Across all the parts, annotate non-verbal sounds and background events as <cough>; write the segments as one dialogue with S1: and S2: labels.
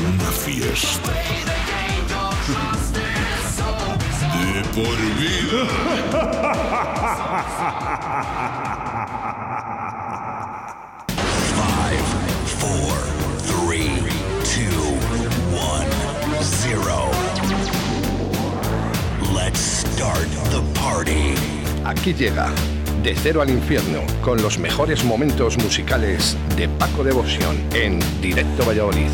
S1: Una fiesta. De por vida. Five, four, three, two, one, zero. Let's start the party.
S2: Aquí llega De Cero al Infierno con los mejores momentos musicales de Paco Devoción en Directo Valladolid.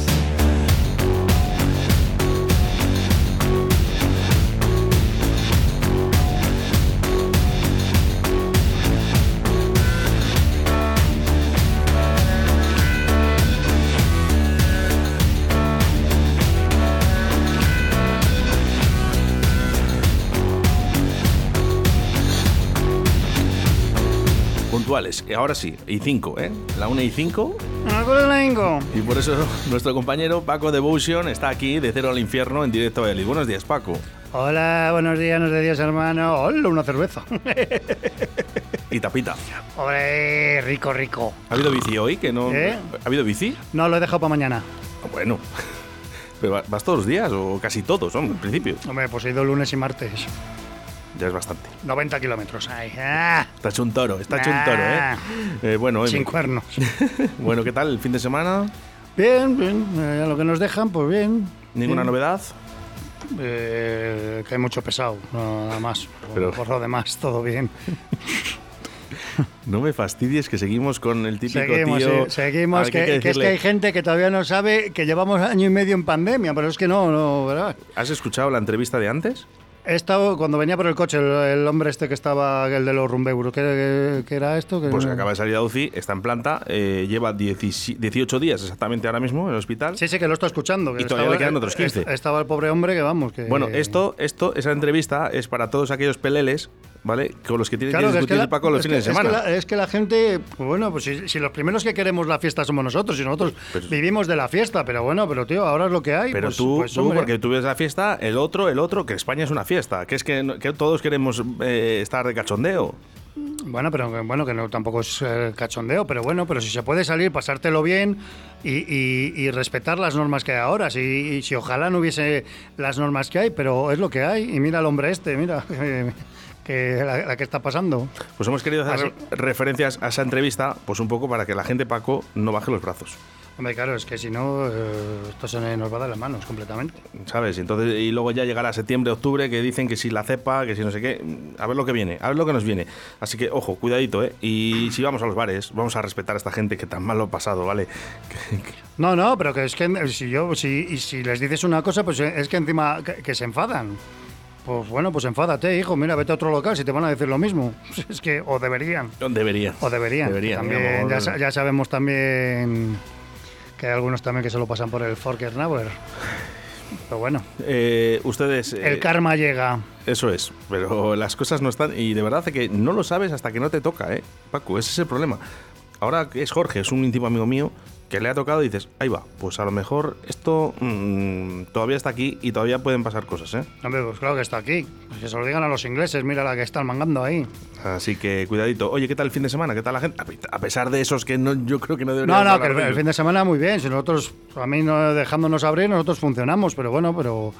S3: Puntuales, ahora sí, y 5, ¿eh? La 1 y 5.
S4: Vengo.
S3: Y por eso <laughs> nuestro compañero Paco Devotion está aquí de Cero al Infierno en directo a Valladolid. Buenos días, Paco.
S4: Hola, buenos días, buenos días, hermano. Hola, una cerveza.
S3: Y tapita.
S4: Hombre, rico, rico.
S3: ¿Ha habido bici hoy? Que no...
S4: ¿Eh?
S3: ¿Ha habido bici?
S4: No, lo he dejado para mañana.
S3: Ah, Bueno. <laughs> Pero va- vas todos los días, o casi todos, hombre, en principio.
S4: Hombre, pues he ido lunes y martes.
S3: Ya es bastante.
S4: 90 kilómetros. Ay, ah,
S3: Está hecho un toro, está hecho un toro,
S4: Ah.
S3: ¿eh? Eh, bueno,
S4: sin cuernos. <laughs>
S3: bueno, ¿qué tal el fin de semana?
S4: Bien, bien. eh, lo que nos dejan, pues bien.
S3: ¿Ninguna
S4: Bien.
S3: novedad?
S4: Eh, que hay mucho pesado, no, nada más.
S3: Pero-
S4: Por lo demás, todo bien. <laughs>
S3: No me fastidies que seguimos con el típico
S4: Seguimos,
S3: tío.
S4: sí, seguimos. Que, que es que hay gente que todavía no sabe que llevamos año y medio en pandemia, pero es que no, no, ¿verdad?
S3: ¿Has escuchado la entrevista de antes?
S4: He estado, cuando venía por el coche, el, el hombre este que estaba, el de los rumbeuros, ¿qué, qué era esto?
S3: Pues que
S4: no-
S3: acaba de salir a UCI, está en planta, eh, lleva 17 18 días exactamente ahora mismo en el hospital.
S4: Sí, sí, que lo estoy escuchando. que
S3: Y todavía le quedan otros 15.
S4: est- Estaba el pobre hombre que vamos, que...
S3: Bueno, esto, esto, esa entrevista es para todos aquellos peleles, ¿vale? Con los que tienen
S4: Claro,
S3: que
S4: que es que
S3: discutir
S4: la,
S3: Paco los
S4: que-
S3: fines de
S4: es que
S3: semana.
S4: la- es que la gente, pues bueno, pues si, si los primeros que queremos la fiesta somos nosotros, y nosotros
S3: Pero-
S4: vivimos de la fiesta, pero bueno, pero tío, ahora es lo que hay.
S3: Pero
S4: pues-
S3: tú,
S4: pues,
S3: tú,
S4: hombre.
S3: porque tú ves la fiesta, el otro, el otro, que España es una fiesta, que es que, todos queremos eh, estar de cachondeo.
S4: Bueno, pero bueno, que no tampoco es eh, cachondeo, pero bueno, pero si se puede salir, pasártelo bien y, y- y respetar las normas que hay ahora. Si, y si ojalá no hubiese las normas que hay, pero es lo que hay. Y mira al hombre este, mira, <laughs> que, la, la que está pasando.
S3: Pues hemos querido hacer
S4: Así-
S3: re- referencias a esa entrevista, pues un poco para que la gente, Paco, no baje los brazos.
S4: Hombre, claro, es que si no, eh, esto se nos va de las manos completamente.
S3: ¿Sabes? Entonces, y luego ya llegará septiembre, octubre, que dicen que si la cepa, que si no sé qué. A ver lo que viene, a ver lo que nos viene. Así que, ojo, cuidadito, ¿eh? Y si vamos a los bares, vamos a respetar a esta gente que tan mal lo ha pasado, ¿vale?
S4: No, no, pero que es que eh, si yo, si, y si les dices una cosa, pues eh, es que encima que, que se enfadan. Pues bueno, pues enfádate, hijo, mira, vete a otro local si te van a decir lo mismo. <laughs> Es que, o deberían.
S3: Debería.
S4: O deberían.
S3: Deberían,
S4: También,
S3: digamos.
S4: ya, sa- ya sabemos también que hay algunos también que se lo pasan por el Forker Nauer. Pero bueno,
S3: Eh, ustedes. eh,
S4: el karma llega.
S3: Eso es, pero las cosas no están. Y de verdad que no lo sabes hasta que no te toca, ¿eh? Paco, ese es el problema. Ahora es Jorge, es un íntimo amigo mío, que le ha tocado y dices, ahí va, pues a lo mejor esto mm, todavía está aquí y todavía pueden pasar cosas, ¿eh?
S4: Hombre, pues claro que está aquí. Pues que se lo digan a los ingleses, mira la que están mangando ahí.
S3: Así que cuidadito. Oye, ¿qué tal el fin de semana? ¿Qué tal la gente? A pesar de esos que no, yo creo que no deberían
S4: No, no, que el, el fin de semana muy bien. Si nosotros, a mí no dejándonos abrir, nosotros funcionamos, pero bueno, pero,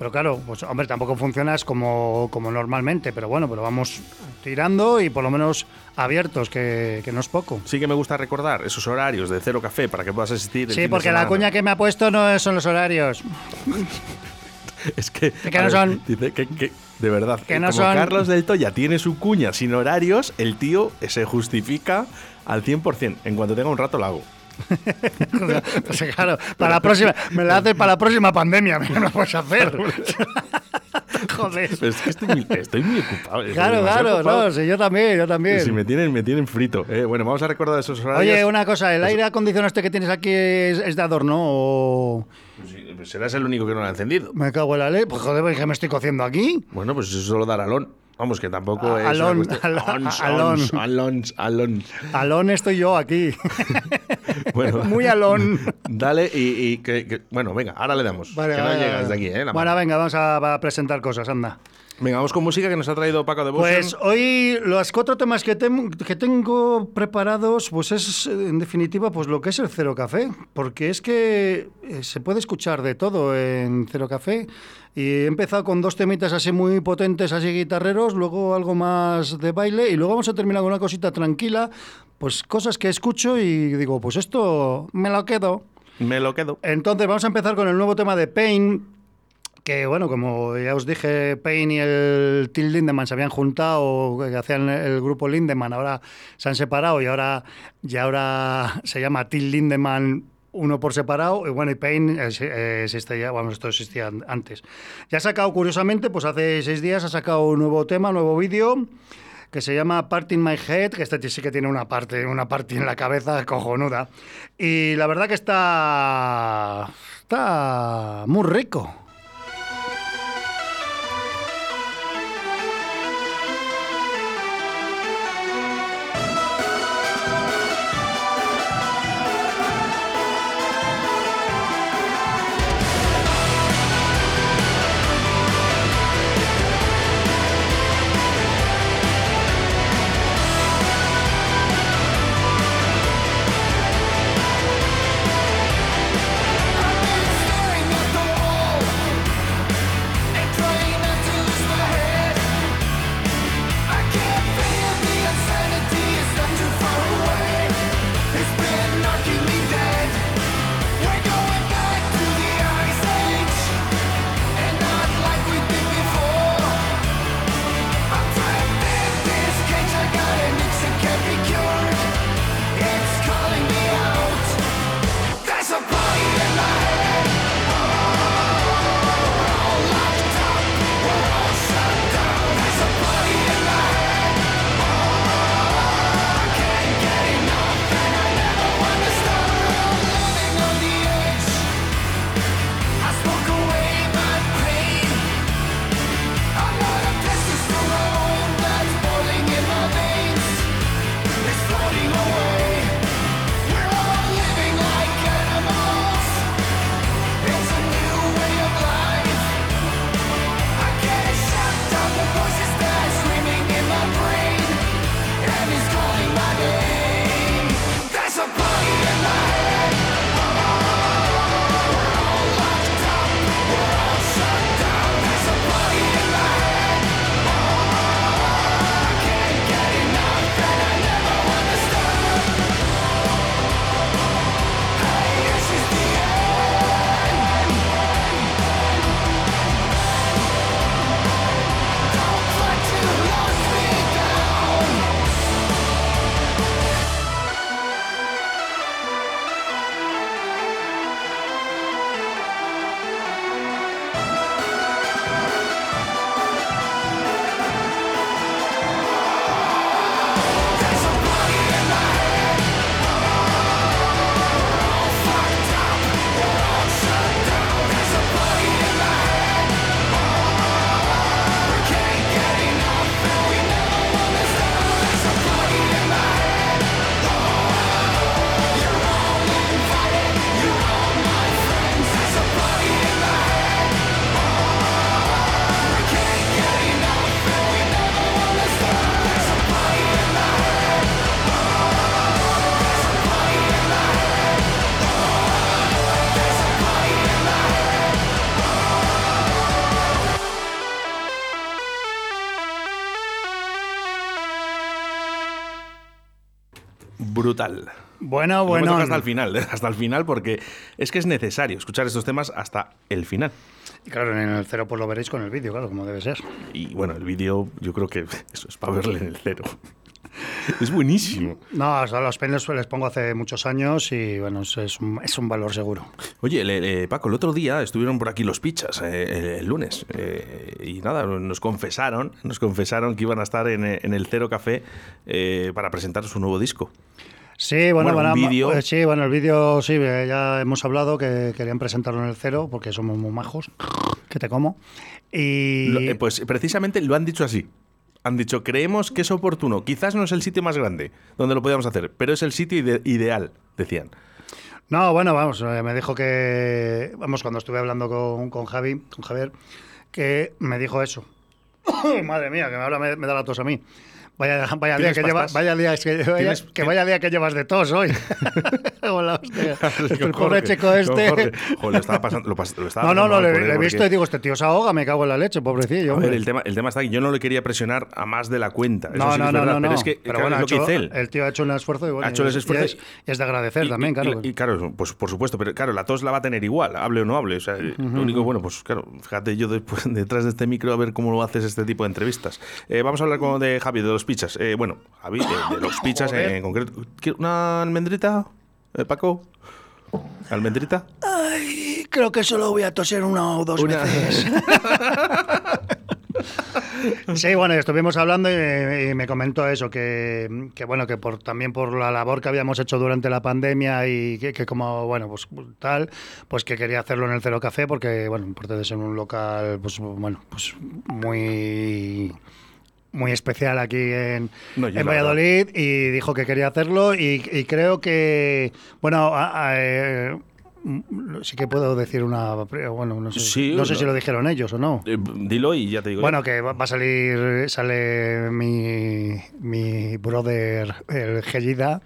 S4: pero claro, pues hombre, tampoco funcionas como, como normalmente, pero bueno, pero vamos tirando y por lo menos abiertos, que, que no es poco.
S3: Sí que me gusta recordar esos horarios de cero café para que puedas asistir. el fin
S4: Sí,
S3: de
S4: porque la cuña que me ha puesto no son los horarios. <laughs>
S3: Es que,
S4: que no
S3: ver,
S4: son-
S3: dice que, que- de verdad,
S4: Que
S3: que
S4: no
S3: como
S4: son-
S3: Carlos del Toya tiene su cuña sin horarios, el tío se justifica al 100%. En cuanto tenga un rato lo hago. <laughs>
S4: Pues claro, para la próxima, me la haces para la próxima pandemia, <laughs> me lo puedes hacer. <laughs> Joder.
S3: Pero es que estoy muy, estoy muy ocupado. estoy
S4: Claro, claro,
S3: ocupado.
S4: no, sí, yo también, yo también.
S3: Si me tienen, me tienen frito. Eh, bueno, vamos a recordar esos horarios.
S4: Oye, una cosa, ¿el aire acondicionado este que tienes aquí es, es de adorno o...?
S3: Pues sí, pues serás el único que no lo ha encendido.
S5: Me cago en la ley. Pues joder, ¿qué me estoy cociendo aquí?
S3: Bueno, pues eso solo dar alón. Vamos, que tampoco es.
S5: alón.
S3: ons,
S5: alón,
S3: alón. Alón
S5: estoy yo aquí. <laughs>
S3: Bueno,
S5: Muy alón.
S3: Dale y, y que, que- Bueno, venga, ahora le damos.
S5: Vale,
S3: que no
S5: vale,
S3: llegas de aquí, ¿eh? La
S5: Bueno, venga, vamos a, a presentar cosas, anda.
S3: Venga, vamos con música que nos ha traído Paco de
S5: Pues hoy los cuatro temas que, que tengo preparados, pues es en definitiva pues lo que es el Cero Café, porque es que eh, se puede escuchar de todo en Cero Café. Y he empezado con dos temitas así muy potentes, así guitarreros, luego algo más de baile y luego vamos a terminar con una cosita tranquila, pues cosas que escucho y digo, pues esto me lo quedo.
S3: Me lo quedo.
S5: Entonces vamos a empezar con el nuevo tema de Pain, que bueno, como ya os dije, Pain y el Till Lindemann se habían juntado, que hacían el grupo Lindemann, ahora se han separado y ahora, y ahora se llama Till Lindemann uno por separado, y bueno, y Pain existe ya, bueno, esto existía an- antes. Ya ha sacado, curiosamente, pues hace seis días ha sacado un nuevo tema, un nuevo vídeo, que se llama Part in My Head, que este sí que tiene una parte, una parte en la cabeza cojonuda. Y la verdad que está, está muy rico.
S3: Brutal.
S5: Bueno, bueno.
S3: hasta el final, ¿eh? hasta el final, porque es que es necesario escuchar estos temas hasta el final.
S5: Y claro, en el cero pues lo veréis con el vídeo, claro, como debe ser.
S3: Y bueno, el vídeo yo creo que <laughs> eso es para verle en el cero. <laughs> Es buenísimo.
S5: No, a los penes les pongo hace muchos años y bueno, es, un, es un valor seguro.
S3: Oye, le- le- Paco, el otro día estuvieron por aquí los pichas, eh, el, el lunes, eh, y nada, nos confesaron, nos confesaron que iban a estar en, eh, en el Cero Café eh, para presentar su nuevo disco.
S4: Sí, bueno,
S3: Bueno, un vídeo.
S4: eh, sí, bueno, el vídeo sí, eh, ya hemos hablado que querían presentarlo en el cero porque somos muy majos, que te como. Y
S3: Lo- eh, pues precisamente lo han dicho así. Han dicho, creemos que es oportuno. Quizás no es el sitio más grande donde lo podíamos hacer, pero es el sitio ide- ideal, decían.
S4: No, bueno, vamos, eh, me dijo que, vamos, cuando estuve hablando con, con Javi, con Javier, que me dijo eso. <coughs> Madre mía, que ahora me, me da la tos a mí. Vaya, <laughs> vaya día
S3: ¿Tienes
S4: que lleva, vaya día que, vaya-
S3: ¿Tienes-
S4: que vaya día que llevas de tos hoy. <laughs> <laughs> Hola, hostia. El pobre chico este.
S3: Joder, lo estaba pasando, lo pas- lo estaba
S4: No, no, no, le, he
S3: porque-
S4: visto y digo, este tío se ahoga, me cago en la leche, pobrecillo.
S3: A ver,
S4: hombre.
S3: el tema, el tema está que yo no le quería presionar a más de la cuenta. Eso
S4: No,
S3: sí
S4: no,
S3: es
S4: no,
S3: verdad,
S4: no,
S3: pero es que
S4: Pero
S3: claro,
S4: bueno,
S3: es lo que
S4: ha
S3: dice
S4: hecho-
S3: él.
S4: el tío ha hecho un esfuerzo y bueno,
S3: Ha hecho el
S4: y- y es, de agradecer
S3: Y-
S4: también, claro.
S3: Y, claro, pues por supuesto, pero claro, la tos la va a tener igual, hable o no hable. O sea, lo único, bueno, pues claro, fíjate yo después, detrás de este micro a ver cómo lo haces este tipo de entrevistas. Eh, vamos a hablar con, de Javi, de los pizzas. Eh, bueno, Javi, de, de los pizzas en,
S4: Joder.
S3: concreto. ¿Quieres ¿Una almendrita, eh, Paco? ¿Almendrita?
S4: Ay, creo que solo voy a toser una o dos
S3: Una-
S4: veces. <laughs> Sí, bueno, estuvimos hablando y, y me comentó eso, que, que, bueno, que por también por la labor que habíamos hecho durante la pandemia y que, que como, bueno, pues tal, pues que quería hacerlo en el Cero Café porque, bueno, de ser un local, pues bueno, pues muy muy especial aquí en,
S3: No,
S4: en
S3: la
S4: Valladolid y dijo que quería hacerlo y, y creo que, bueno, a- a- eh, sí que puedo decir una, bueno, no sé,
S3: Sí,
S4: no sé
S3: no.
S4: si lo dijeron ellos o no.
S3: Eh, dilo y ya te digo.
S4: Bueno, que va va a salir, sale mi, mi brother, el Gellida,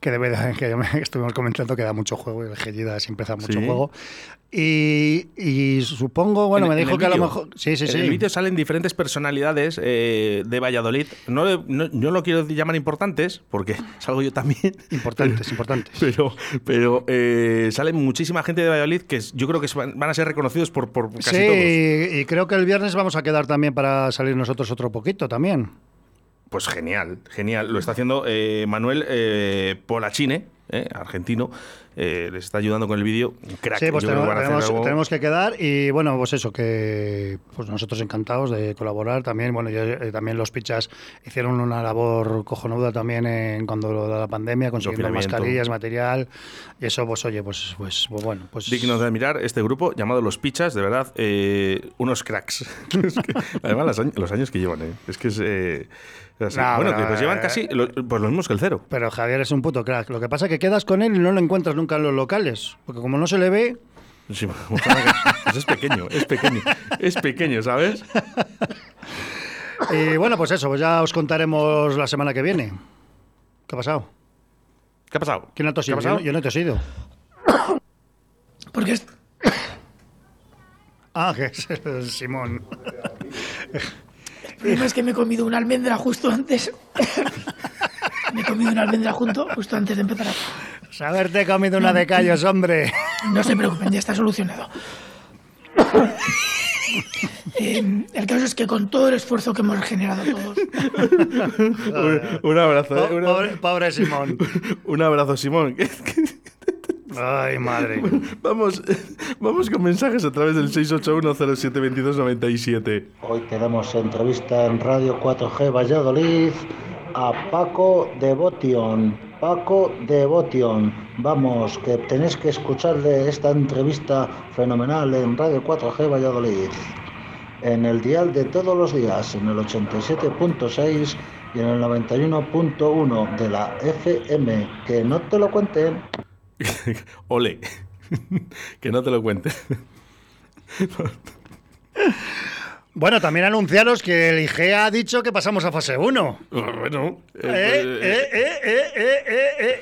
S4: que debe de- que ya <laughs> estuvimos comentando que da mucho juego, el Gellida siempre da mucho
S3: Sí.
S4: juego. Y, y supongo, bueno,
S3: En-
S4: me dijo que a lo mejor... Sí, sí,
S3: En
S4: sí.
S3: el vídeo salen diferentes personalidades eh, de Valladolid. No, yo no lo quiero llamar importantes, porque <laughs> salgo yo también.
S4: Importantes, importantes. <laughs>
S3: Pero, pero eh, sale muchísima gente de Valladolid que yo creo que van a ser reconocidos por, por casi
S4: sí,
S3: todos.
S4: y, y creo que el viernes vamos a quedar también para salir nosotros otro poquito también.
S3: Pues genial, genial. Lo está haciendo eh, Manuel Polachine, eh, argentino. Eh, les está ayudando con el vídeo. Crack.
S4: Sí, pues
S3: Yo
S4: tenemos, tenemos- tenemos que quedar y bueno, pues eso, que pues nosotros encantados de colaborar también. Bueno, ya, eh, también los pichas hicieron una labor cojonuda también en cuando lo de la pandemia, consiguiendo mascarillas, material y eso, pues oye, pues, pues, pues bueno, pues
S3: dignos de admirar este grupo llamado Los Pichas, de verdad, eh, unos cracks. <laughs> Es que, además, los años, los años que llevan, ¿eh? es que es. eh.
S4: No,
S3: bueno,
S4: pero,
S3: pues llevan casi lo- pues los mismos que el cero.
S4: Pero Javier es un puto crack. Lo que pasa es que quedas con él y no lo encuentras nunca en los locales. Porque como no se le ve,
S3: Sí, <laughs> pues es pequeño, es pequeño, es pequeño, ¿sabes?
S4: y <laughs> bueno, pues eso, pues ya os contaremos la semana que viene. ¿Qué ha pasado?
S3: ¿Qué ha pasado?
S4: ¿Quién ha
S3: ¿Qué
S4: tosido?
S3: ha pasado?
S4: Yo, yo no he tosido. <coughs>
S6: Porque es- <coughs>
S4: Ah, que es el Simón.
S6: el problema es que me he comido una almendra justo antes. <laughs> me he comido una almendra junto, justo antes de empezar a...
S4: Pues haberte comido una de callos, hombre.
S6: No se preocupen, ya está solucionado. <laughs> Eh, el caso es que con todo el esfuerzo que hemos generado todos,
S3: Un, un abrazo, ¿eh?
S4: Pobre, pobre Simón. <laughs>
S3: un abrazo, Simón. <laughs>
S4: Ay, madre.
S3: vamos, vamos con mensajes a través del 681072297.
S7: Hoy tenemos entrevista en Radio 4G Valladolid a Paco Devotion. Paco Devotion. Vamos, que tenéis que escucharle esta entrevista fenomenal en Radio 4G Valladolid. En el dial de todos los días, en el 87.6 y en el 91.1 de la FM. Que no te lo cuenten. <laughs>
S3: Ole. <laughs> que no te lo cuente. <laughs>
S4: Bueno, también anunciaros que el IGEA ha dicho que pasamos a fase 1.
S3: bueno.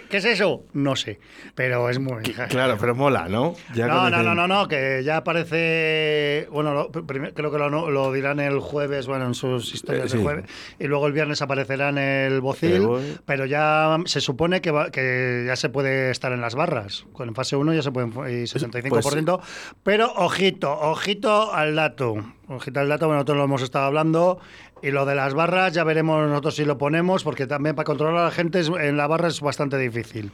S4: ¿Qué es eso? No sé, pero es muy...
S3: Claro, pero mola, ¿no? Ya
S4: No, no,
S3: el-
S4: no, no, no, que ya aparece. Bueno, lo- prim- creo que lo, lo dirán el jueves, bueno, en sus historias
S3: Eh, sí.
S4: de jueves. Y luego el viernes aparecerá en el bocil. Pero ya se supone que, va- que ya se puede estar en las barras. Con en fase 1 ya se pueden. Y 75%. pero ojito, ojito al dato. Ojito al dato, bueno, nosotros lo hemos estado hablando. Y lo de las barras ya veremos nosotros si lo ponemos, porque también para controlar a la gente en la barra es bastante difícil.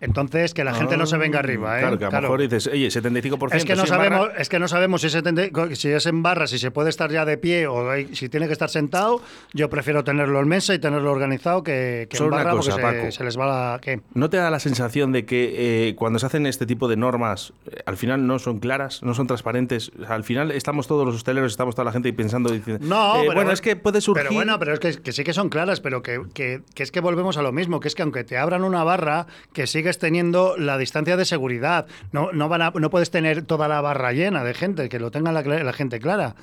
S4: Entonces, que la gente no se venga arriba. ¿eh?
S3: Claro, que a lo mejor dices, oye, 75%.
S4: Es que, no
S3: sí, en barra".
S4: sabemos, es que no sabemos si, 70 si es en barra, si se puede estar ya de pie o hay- si tiene que estar sentado. Yo prefiero tenerlo en mesa y tenerlo organizado que, que en
S3: una
S4: barra
S3: cosa,
S4: porque se,
S3: Paco.
S4: se les va la... ¿qué?
S3: ¿No te da la sensación de que eh, cuando se hacen este tipo de normas, eh, al final no son claras, no son transparentes? O sea, al final estamos todos los hosteleros, estamos toda la gente pensando, diciendo,
S4: No,
S3: eh,
S4: pero
S3: bueno, es que puede surgir.
S4: Pero bueno, pero es que, que sí que son claras, pero que, que- que es que volvemos a lo mismo, que es que aunque te abran una barra, que sigues teniendo la distancia de seguridad. No, no, van a- no puedes tener toda la barra llena de gente, que lo tenga la, la gente clara.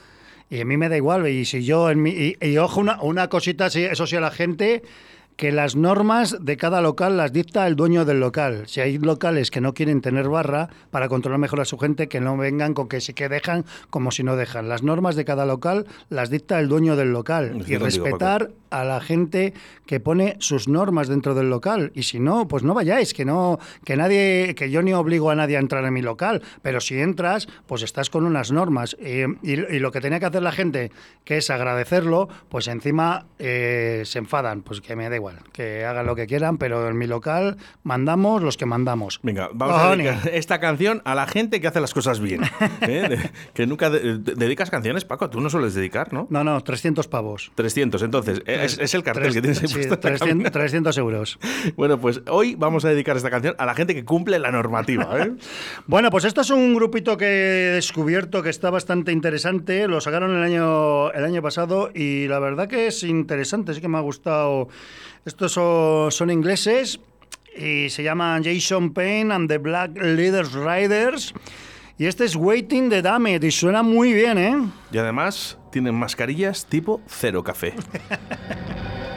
S4: Y a mí me da igual, y si yo en mi, y, y ojo, una, una cosita, sí, eso sí a la gente, que las normas de cada local las dicta el dueño del local. Si hay locales que no quieren tener barra para controlar mejor a su gente, que no vengan con que sí que dejan como si no dejan. Las normas de cada local las dicta el dueño del local. Y respetar a la gente que pone sus normas dentro del local. Y si no, pues no vayáis, que no, que nadie, que yo ni obligo a nadie a entrar en mi local. Pero si entras, pues estás con unas normas. Eh, y, y lo que tenía que hacer la gente, que es agradecerlo, pues encima eh, se enfadan. Pues que me da igual, que hagan lo que quieran, pero en mi local mandamos los que mandamos.
S3: Venga, vamos a dedicar esta canción a la gente que hace las cosas bien. <laughs> ¿eh? Que nunca de- de- dedicas canciones, Paco. Tú no sueles dedicar, ¿no?
S4: No, no, 300 pavos.
S3: 300. Entonces, es, es el cartel
S4: Tres-
S3: que tienes ahí
S4: sí,
S3: puesto en la
S4: 300,
S3: cabina.
S4: 300 euros. <laughs>
S3: Bueno, pues hoy vamos a dedicar esta canción a la gente que cumple la normativa. ¿eh? <laughs>
S4: Bueno, pues esto es un grupito que he descubierto que está bastante interesante. Lo sacaron el año, el año pasado y la verdad que es interesante, sí que me ha gustado. Estos son, son ingleses y se llaman Jason Payne and the Black Leaders Riders. Y este es Waiting the Damned y suena muy bien, ¿eh?
S3: Y además tienen mascarillas tipo cero café. <laughs>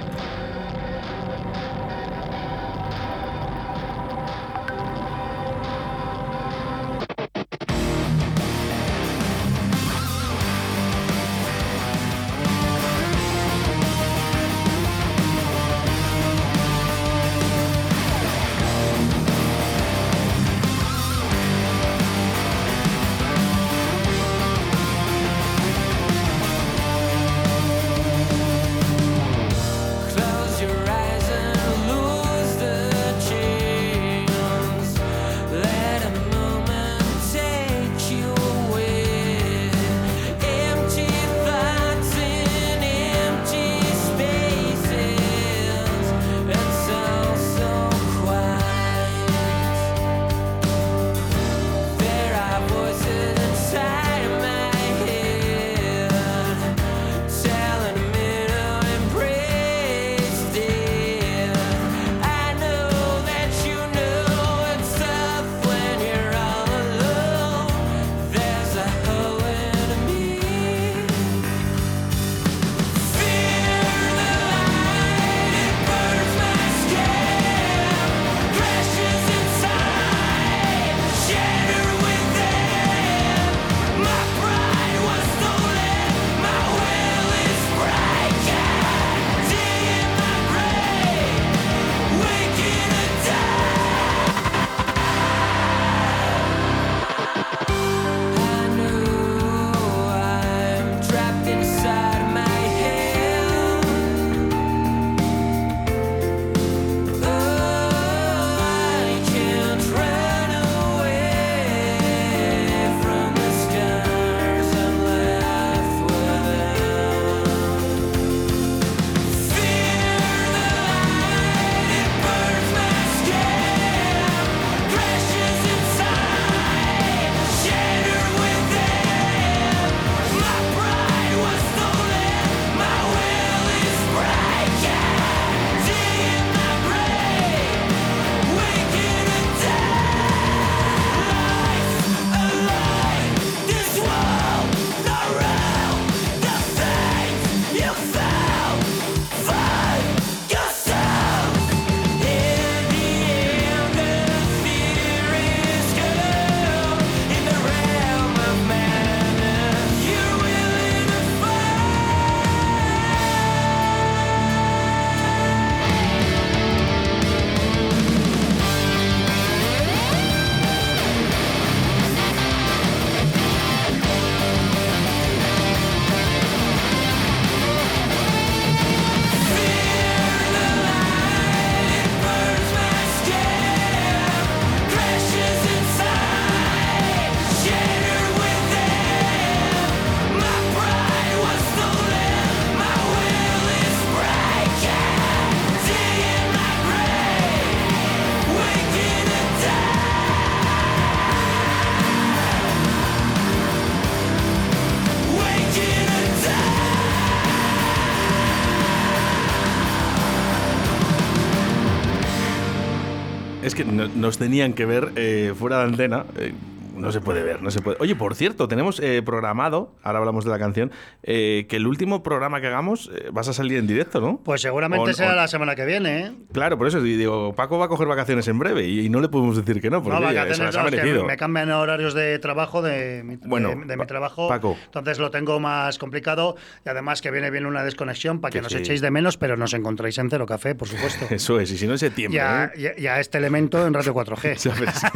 S3: nos tenían que ver eh, fuera de antena. eh, no se puede ver, no se puede. Oye, por cierto, tenemos eh, programado, ahora hablamos de la canción, eh, que el último programa que hagamos eh, vas a salir en directo, ¿no?
S4: Pues seguramente
S3: O-
S4: será
S3: o-
S4: la semana que viene, ¿eh?
S3: Claro, por eso digo, Paco va a coger vacaciones en breve y, y no le podemos decir que no, porque
S4: No, vacaciones
S3: se las ha
S4: es
S3: merecido.
S4: me cambian horarios de trabajo de mi,
S3: Bueno,
S4: de, de mi trabajo.
S3: Paco.
S4: Entonces lo tengo más complicado y además que viene bien una desconexión para que,
S3: Que
S4: nos
S3: sí.
S4: echéis de menos, pero nos encontréis en Cero Café, por supuesto. <laughs>
S3: Eso es, y si no en septiembre.
S4: y, a,
S3: ¿eh?
S4: y a- y a este elemento en Radio 4G.
S3: O sea, pero es que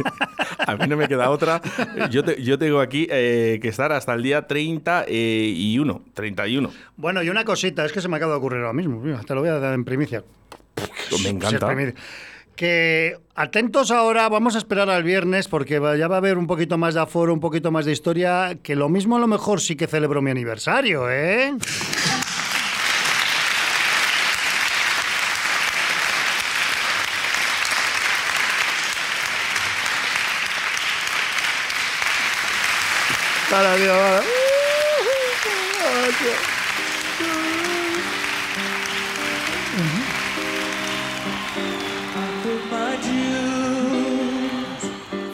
S3: a mí no me queda otra. <laughs> Yo, te- yo tengo aquí eh, que estar hasta el día 30 eh, y 1, 31.
S4: Bueno, y una cosita, es que se me acaba de ocurrir ahora mismo. te lo voy a dar en primicia.
S3: Me encanta.
S4: Que atentos ahora, vamos a esperar al viernes porque ya va a haber un poquito más de aforo, un poquito más de historia, que lo mismo a lo mejor sí que celebro mi aniversario, ¿eh? <laughs> Para Dios, para-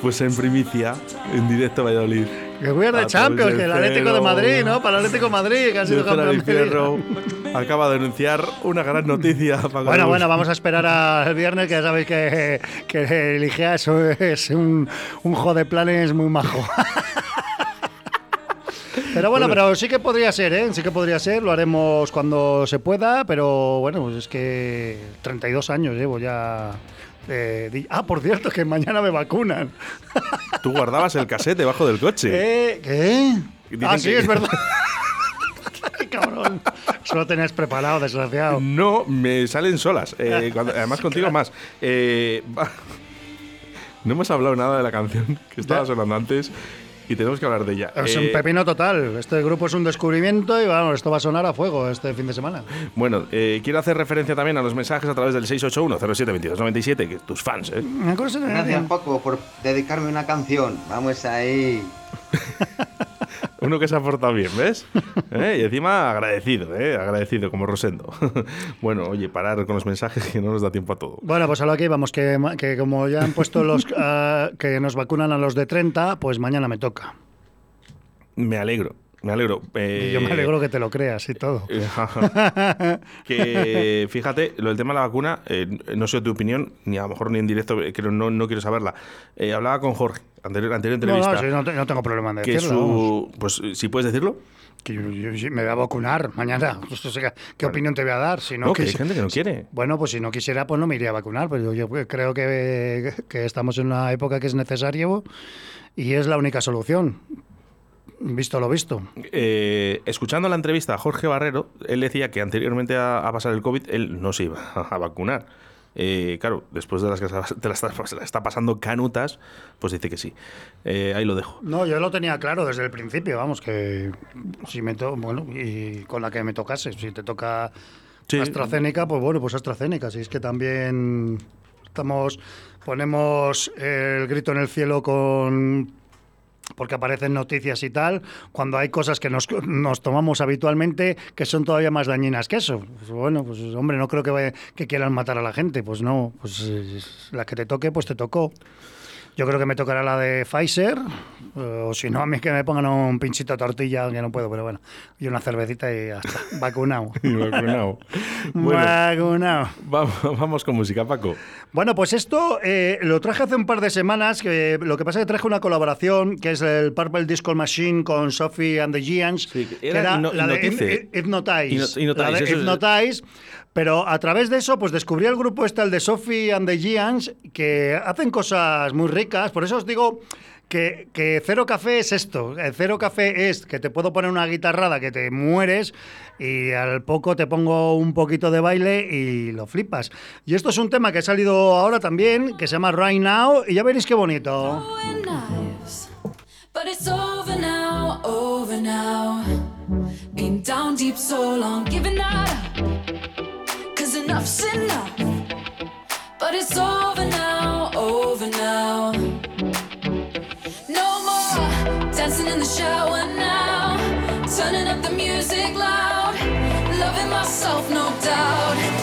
S3: Pues en primicia, en directo a Valladolid.
S4: Que we are the
S3: A
S4: Champions, que el Atlético de. Madrid, ¿no? Para el Atlético de Madrid, que ha sido campeón de <laughs>
S3: acaba de anunciar una gran noticia. <laughs> Paco
S4: Bueno, bueno, vamos a esperar al viernes, que ya sabéis que, que el IGEA eso es un, un jode planes muy majo. <laughs> Pero bueno, pero sí que podría ser, ¿eh? Sí que podría ser, lo haremos cuando se pueda, pero bueno, pues es que 32 años llevo ya. eh, ah, por cierto, que mañana me vacunan. <laughs>
S3: Tú guardabas el cassette debajo del coche.
S4: ¿Qué? ¿Qué?
S3: Dicen
S4: Ah, sí,
S3: que-
S4: es <laughs> verdad. Cabrón. Eso lo tenías preparado, desgraciado.
S3: No, me salen solas. Eh, cuando- además <laughs> contigo más. Eh, no hemos hablado nada de la canción que estaba sonando antes y tenemos que hablar de ella.
S4: Es
S3: Eh,
S4: un pepino total. Este grupo es un descubrimiento y vamos, esto va a sonar a fuego este fin de semana.
S3: Bueno, eh, quiero hacer referencia también a los mensajes a través del 681-07-2297, que tus fans, ¿eh?
S8: Gracias, Paco, por dedicarme una canción. Vamos ahí. <laughs>
S3: Uno que se ha portado bien, ¿ves? <laughs> ¿Eh? Y encima agradecido, ¿eh? Agradecido, como Rosendo. <laughs> bueno, oye, parar con los mensajes que no nos da tiempo a todo.
S4: Bueno, pues a lo que íbamos, que, que como ya han puesto los <laughs> ah, que nos vacunan a los de 30, pues mañana me toca.
S3: Me alegro, me alegro.
S4: Y yo me
S3: Eh,
S4: alegro que te lo creas y todo. <laughs>
S3: que fíjate, lo del tema de la vacuna, eh, no sé tu opinión, ni a lo mejor ni en directo, eh, creo, no, no quiero saberla. Eh, hablaba con Jorge, anterior, anterior
S4: No,
S3: entrevista.
S4: no, sí, no, no tengo problema en decirlo.
S3: su. Pues si puedes decirlo.
S4: Que yo, yo- yo me voy a vacunar mañana. <laughs> O sea, ¿Qué opinión te voy a dar? Si no,
S3: No, que hay gente que no quiere.
S4: Bueno, pues si no quisiera, pues no me iría a vacunar. Pero yo, yo creo que, que estamos en una época que es necesario y es la única solución. Visto lo visto.
S3: Eh, escuchando la entrevista a Jorge Barrero, él decía que anteriormente a, a pasar el COVID, él no se iba a vacunar. Eh, claro, después de las que se te la está, se la está pasando canutas, pues dice que sí. Eh, ahí lo dejo.
S4: No, yo lo tenía claro desde el principio, vamos, que si me to bueno, y con la que me tocase, si te toca
S3: Sí.
S4: AstraZeneca, pues bueno, pues AstraZeneca, si es que también estamos ponemos el grito en el cielo con porque aparecen noticias y tal, cuando hay cosas que nos, nos tomamos habitualmente que son todavía más dañinas que eso. Pues bueno, pues hombre, no creo que, vaya- que quieran matar a la gente, pues no, pues eh, la que te toque, pues te tocó. Yo creo que me tocará la de Pfizer, o si no, a mí que me pongan un pinchito de tortilla, que no puedo, pero bueno, y una cervecita y ya está, <laughs> vacunado.
S3: Y vacunado. <laughs> bueno,
S4: Vacunado.
S3: vamos, vamos con música, Paco.
S4: Bueno, pues esto eh, lo traje hace un par de semanas, que lo que pasa es que traje una colaboración, que es el Purple Disco Machine con Sophie and the Giants,
S3: Sí,
S4: que
S3: era
S4: era
S3: Hipno-
S4: la de Hypnotize.
S3: Hypnotize,
S4: Pero a través de eso, pues descubrí el grupo este, el de Sophie and the Giants, que hacen cosas muy ricas. Por eso os digo que, que Cero Café es esto. El Cero Café es que te puedo poner una guitarrada que te mueres y al poco te pongo un poquito de baile y lo flipas. Y esto es un tema que ha salido ahora también, que se llama Right Now, y ya veréis qué bonito.
S9: Enough's enough. But it's over now, over now. No more dancing in the shower now. Turning up the music loud. Loving myself, no doubt.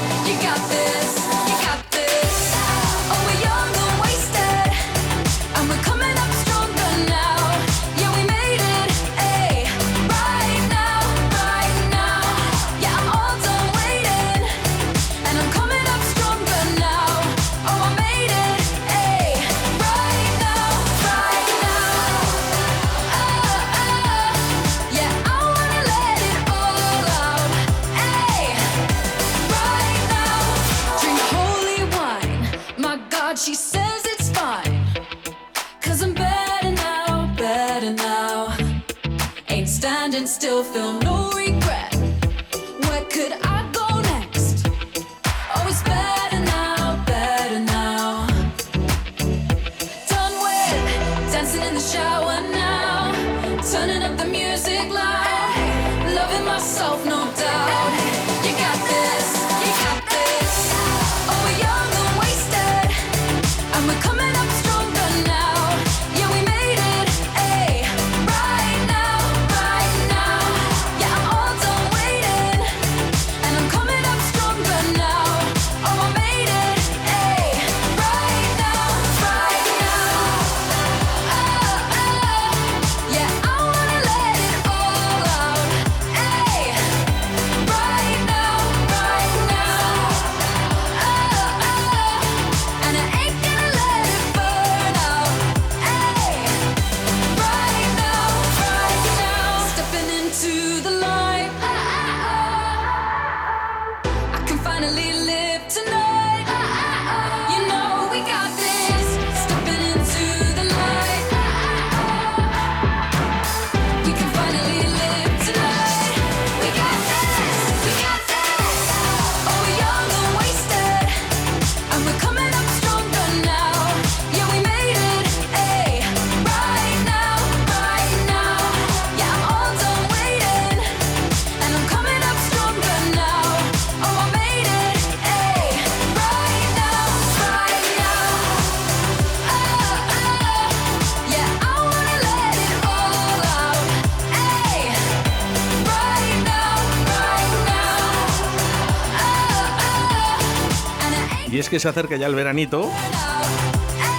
S3: Es que se acerca ya el veranito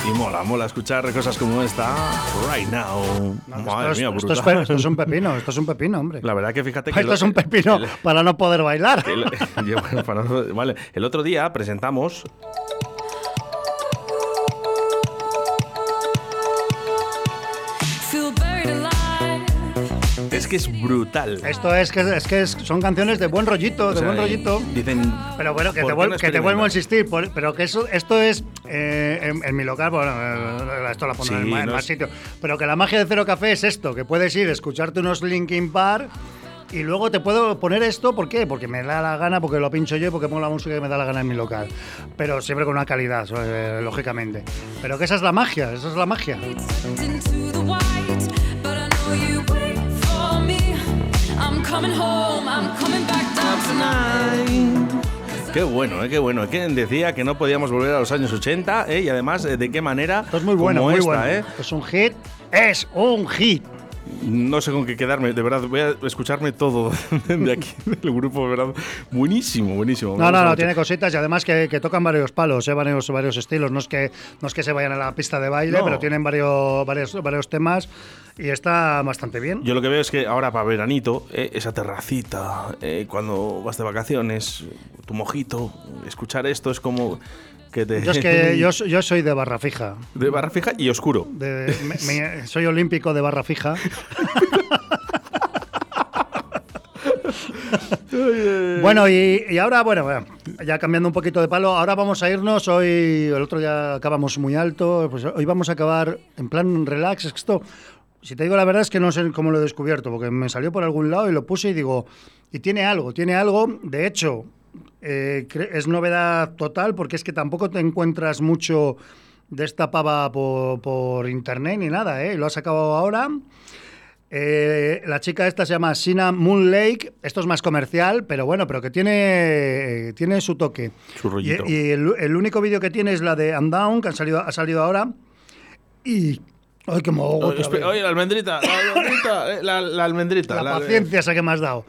S3: y mola, mola escuchar cosas como esta. Right now. Madre
S4: esto, es,
S3: mía,
S4: esto es esto es un pepino, esto es un pepino, hombre.
S3: La verdad que fíjate que...
S4: Esto
S3: lo-
S4: es un pepino
S3: el-
S4: para no poder bailar.
S3: el- <laughs> yo, bueno, para no- vale, el otro día presentamos Es que es brutal.
S4: Esto es que, es que son canciones de buen rollito, de
S3: O sea,
S4: buen rollito.
S3: Dicen.
S4: Pero bueno, que
S3: ¿por
S4: te, vuel- que te vuelvo a insistir, por- pero que eso, esto es eh, en, en mi local, bueno, eh, esto lo pondré
S3: Sí,
S4: en, en
S3: no
S4: más
S3: es-
S4: sitios, pero que la magia de Cero Café es esto, que puedes ir, escucharte unos Linkin Park y luego te puedo poner esto, ¿por qué? Porque me da la gana, porque lo pincho yo, y porque pongo la música que me da la gana en mi local, pero siempre con una calidad, eh, lógicamente. Pero que esa es la magia, esa es la magia.
S3: Qué bueno, eh, qué bueno. Es que decía que no podíamos volver a los años 80 eh, y además eh, de qué manera.
S4: Esto es muy bueno, muy
S3: esta,
S4: bueno.
S3: eh.
S4: Es un hit, es un hit.
S3: No sé con qué quedarme, de verdad. Voy a escucharme todo <laughs> de aquí del grupo, de verdad. Buenísimo, buenísimo.
S4: No, no, no, tiene cositas y además que, que tocan varios palos, eh, varios, varios estilos. No es, que, no es que se vayan a la pista de baile,
S3: No.
S4: pero tienen varios, varios, varios temas y está bastante bien.
S3: Yo lo que veo es que ahora para veranito, eh, esa terracita, eh, cuando vas de vacaciones, tu mojito, escuchar esto es como que te...
S4: Yo es que <laughs> yo, so- yo soy de barra fija.
S3: De barra fija y oscuro.
S4: De- me- me- <laughs> soy olímpico de barra fija. <laughs> bueno, y, y ahora, bueno, ya cambiando un poquito de palo, ahora vamos a irnos. Hoy, el otro día acabamos muy alto, pues hoy vamos a acabar en plan relax. Esto, si te digo la verdad, es que no sé cómo lo he descubierto, porque me salió por algún lado y lo puse y digo, y tiene algo, tiene algo. De hecho, eh, es novedad total, porque es que tampoco te encuentras mucho de esta pava por, por internet ni nada, ¿eh? Lo ha sacado ahora. Eh, la chica esta se llama Sina Moon Lake. Esto es más comercial, pero bueno, pero que tiene, tiene su toque.
S3: Su rollito.
S4: Y, y el, el único vídeo que tiene es la de I'm Down, que han salido, ha salido ahora. Y. ¡Ay, qué mogo!
S3: Oye, la almendrita, la almendrita, <laughs> eh, la, la almendrita.
S4: La
S3: la-
S4: paciencia esa que me has dado,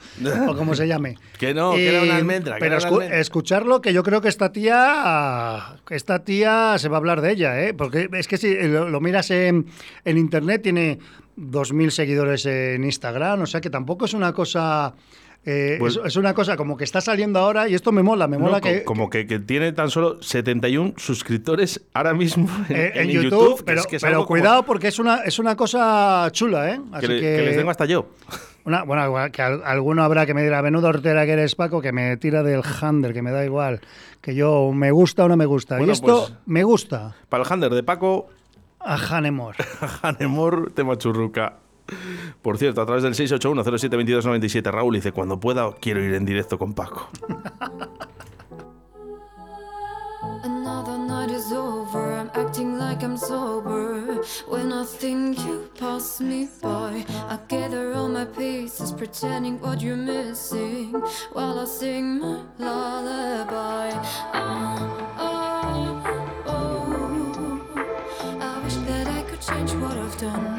S4: o como se llame. <laughs>
S3: Que no, que era una almendra, que
S4: Pero escu-
S3: almendra.
S4: escucharlo, que yo creo que esta tía, esta tía se va a hablar de ella, ¿eh? Porque es que si lo, lo miras en, en internet, tiene 2.000 seguidores en Instagram, o sea que tampoco es una cosa... eh,
S3: Pues-
S4: es, es una cosa como que está saliendo ahora y esto me mola, me mola que,
S3: como que, que tiene tan solo 71 suscriptores ahora mismo en,
S4: eh, en
S3: en
S4: YouTube, pero,
S3: es que es
S4: pero
S3: algo como
S4: cuidado porque es una, es una cosa chula, ¿eh?
S3: que,
S4: Así que,
S3: que les tengo hasta yo.
S4: Una, bueno, que al- alguno habrá que me dirá, menudo hortera que eres, Paco, que me tira del handler, que me da igual. Que yo me gusta o no me gusta.
S3: Bueno,
S4: y esto
S3: pues-
S4: me gusta.
S3: Para el Hander de Paco,
S4: A Hanemor. <laughs>
S3: Hanemor tema churruca. Por cierto, a través del 681-072297, Raúl dice, cuando pueda quiero ir en directo con Paco. <laughs>
S9: Another night is over. I'm acting like I'm sober. When I think you pass me by, I gather all my pieces, pretending what you're missing, while I sing my lullaby. Oh, oh, oh. I wish that I could change what I've done.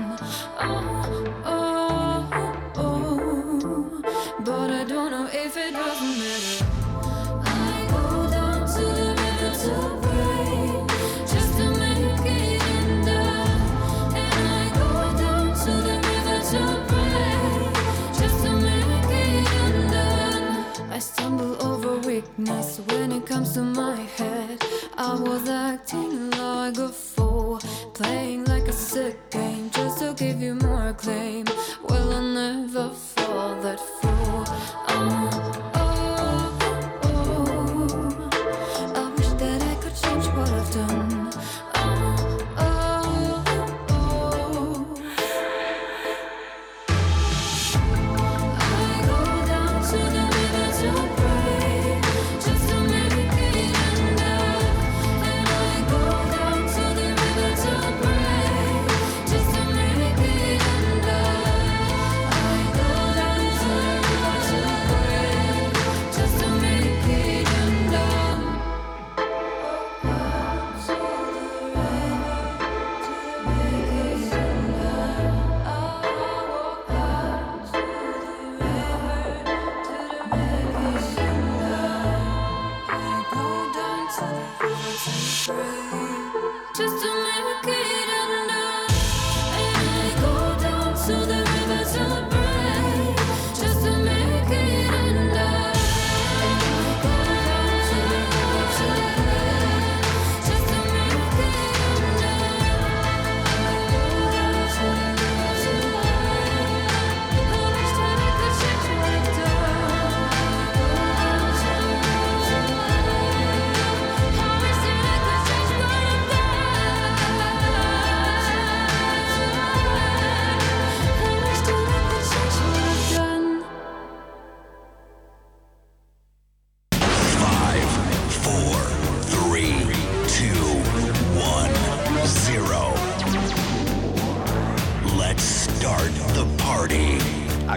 S9: When it comes to my head. I was acting like a fool, playing like a sick game, more
S1: acclaim.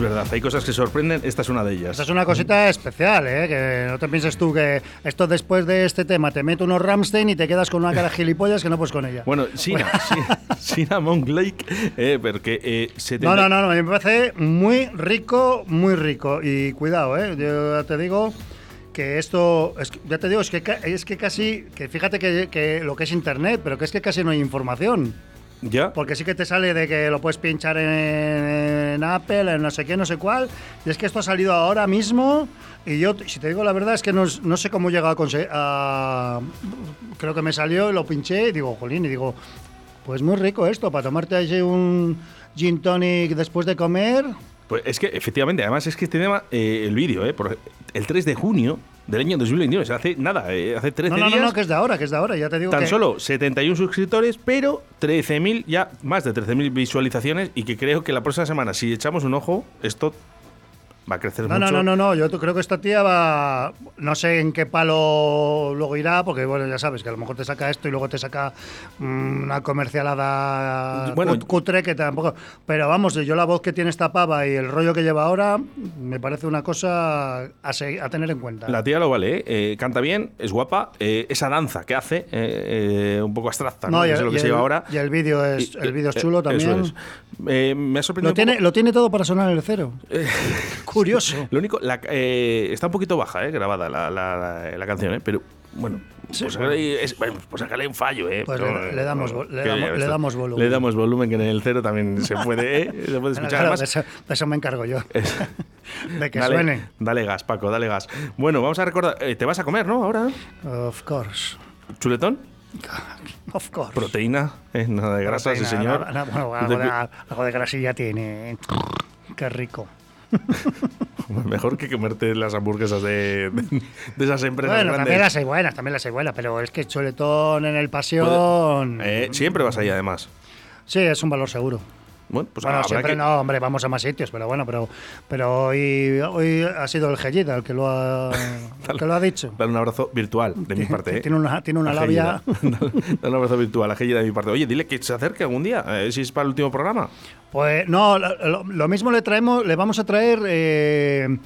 S3: Es verdad, hay cosas que sorprenden, esta es una de ellas.
S4: Esta es una cosita especial, ¿eh? Que no te pienses tú que esto después de este tema te meto unos Ramstein y te quedas con una cara de gilipollas que no puedes con ella.
S3: Bueno, Sina, Sina, <laughs> Sina Monk Lake, eh, porque eh, 70
S4: No, no, no, no, mí me parece muy rico, muy rico. Y cuidado, ¿eh? Yo te digo que esto, es ya te digo, es que, es que casi, que fíjate que, que lo que es Internet, pero que es que casi no hay información.
S3: ¿Ya?
S4: Porque sí que te sale de que lo puedes pinchar en, en Apple, en no sé qué, no sé cuál. Y es que esto ha salido ahora mismo. Y yo, si te digo la verdad, es que no, no sé cómo llega a conseguir. a- creo que me salió y lo pinché y digo, jolín, y digo, pues muy rico esto, para tomarte allí un gin tonic después de comer.
S3: Pues es que efectivamente, además es que este tema, eh, el vídeo, eh, por- el 3 de junio del año 2021, o sea, hace nada, eh, hace 13
S4: No, no, no, no, que es de ahora, que es de ahora, ya te digo
S3: Tan
S4: que.
S3: solo 71 suscriptores, pero 13.000, ya más de 13.000 visualizaciones y que creo que la próxima semana, si echamos un ojo, esto va a crecer
S4: No, no,
S3: mucho.
S4: no, no, no, yo t- creo que esta tía va, no sé en qué palo luego irá, porque bueno, ya sabes que a lo mejor te saca esto y luego te saca mm, una comercialada
S3: Bueno,
S4: cut- cutre que tampoco, pero vamos, yo la voz que tiene esta pava y el rollo que lleva ahora me parece una cosa a, tener en cuenta.
S3: La tía lo vale, ¿eh? Eh, canta bien, es guapa, eh, esa danza que hace, eh, eh, un poco abstracta, ¿no?
S4: No, y
S3: es lo que se
S4: el-
S3: lleva ahora.
S4: y el vídeo es- el vídeo es chulo
S3: eso
S4: también.
S3: es. Eh, me ha sorprendido
S4: lo, tiene,
S3: poco-
S4: lo tiene todo para sonar en el cero. <laughs> Curioso.
S3: Lo único, la- eh, está un poquito baja, eh, grabada la, la- la- la canción, eh, pero bueno. pues, es- bueno, pues sacarle un fallo, ¿eh?
S4: Pues
S3: pero,
S4: le- le damos le damos- le volumen.
S3: Le damos volumen, que en el cero también se puede, ¿eh? se puede escuchar.
S4: Claro,
S3: Además,
S4: de, eso, de eso me encargo yo. <laughs> de que
S3: dale,
S4: suene.
S3: Dale gas, Paco, dale gas. Bueno, vamos a recordar. eh, ¿Te vas a comer, no? Ahora.
S4: Of course.
S3: ¿Chuletón?
S4: Of course.
S3: Proteína, ¿eh? nada de grasa, sí, señor.
S4: nada- nada- bueno, algo, de, algo de grasilla tiene. Qué rico. <laughs>
S3: Mejor que comerte las hamburguesas de, de, de esas empresas
S4: Bueno,
S3: grandes.
S4: también las hay buenas, también las hay buenas, pero es que chuletón en el pasión.
S3: Eh, siempre vas ahí, además.
S4: Sí, es un valor seguro.
S3: Bueno, pues
S4: bueno, siempre
S3: que-
S4: no, hombre, vamos a más sitios, pero bueno, pero, pero hoy, hoy ha sido el Gellida el que lo ha, <laughs> el que lo ha dicho.
S3: Dale un abrazo virtual de mi parte. ¿eh?
S4: Tiene una, tiene una labia.
S3: Dale un abrazo virtual a Gellida de mi parte. Oye, dile que se acerque algún día, eh, si es para el último programa.
S4: Pues no, lo mismo le traemos, le vamos a traer eh,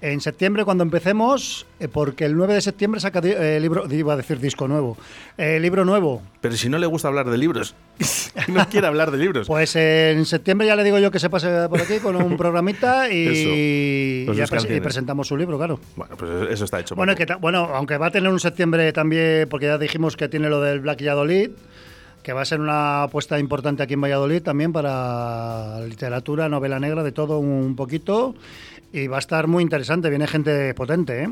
S4: en septiembre cuando empecemos, eh, porque el 9 de septiembre saca eh, libro, iba a decir disco nuevo, eh, libro nuevo.
S3: Pero si no le gusta hablar de libros, <laughs> no quiere hablar de libros.
S4: Pues en septiembre ya le digo yo que se pase por aquí con un programita y,
S3: Eso,
S4: ya presentamos su libro, claro.
S3: Bueno, pues eso está hecho.
S4: Bueno, que bueno, aunque va a tener un septiembre también, porque ya dijimos que tiene lo del Black Valladolid, que va a ser una apuesta importante aquí en Valladolid también para literatura, novela negra, de todo un poquito. Y va a estar muy interesante, viene gente potente, ¿eh?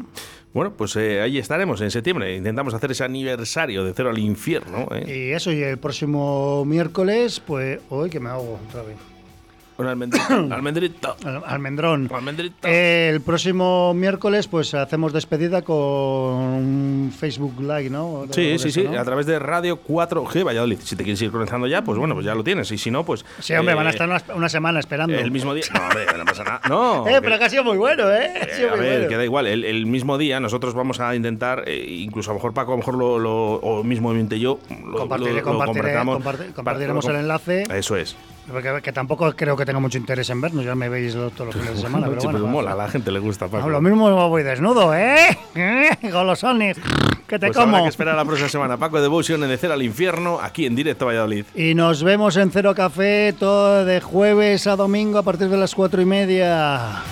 S3: Bueno, pues eh, ahí estaremos en septiembre. Intentamos hacer ese aniversario de Cero al Infierno. ¿eh?
S4: Y eso, y el próximo miércoles, pues, hoy que me hago otra vez.
S3: Un almendrito. <coughs> almendrito.
S4: Al- Almendrón.
S3: Almendrito.
S4: El próximo miércoles, pues hacemos despedida con un Facebook Live, ¿no?
S3: Sí, sí, sí,
S4: ¿no?
S3: a través de Radio 4G Valladolid. Si te quieres ir conectando ya, pues bueno, pues ya lo tienes. Y si no, pues.
S4: Sí, hombre,
S3: eh,
S4: van a estar una, una semana esperando.
S3: El mismo día. No, hombre, no pasa nada. No. <laughs>
S4: eh,
S3: que-
S4: pero que ha sido muy bueno, ¿eh? Ha
S3: Eh,
S4: sido
S3: a
S4: muy
S3: ver,
S4: bueno.
S3: que da igual. El, el mismo día nosotros vamos a intentar, eh, incluso a lo mejor Paco, a lo mejor lo, lo- o mismo yo, lo,
S4: Compartiré-
S3: lo-
S4: compartiremos el enlace.
S3: Eso es.
S4: Porque, que tampoco creo que tenga mucho interés en vernos, ya me veis todos los fines de semana. pero bueno,
S3: pero mola, a la gente le gusta, Paco.
S4: No, lo mismo voy desnudo, ¿eh? <laughs> ¿Eh? Golosones, que te
S3: Pues habrá
S4: como.
S3: que esperar la próxima semana. Paco Devotion en De Cero al Infierno, aquí en directo a Valladolid.
S4: Y nos vemos en Cero Café todo de jueves a domingo a partir de las cuatro y media.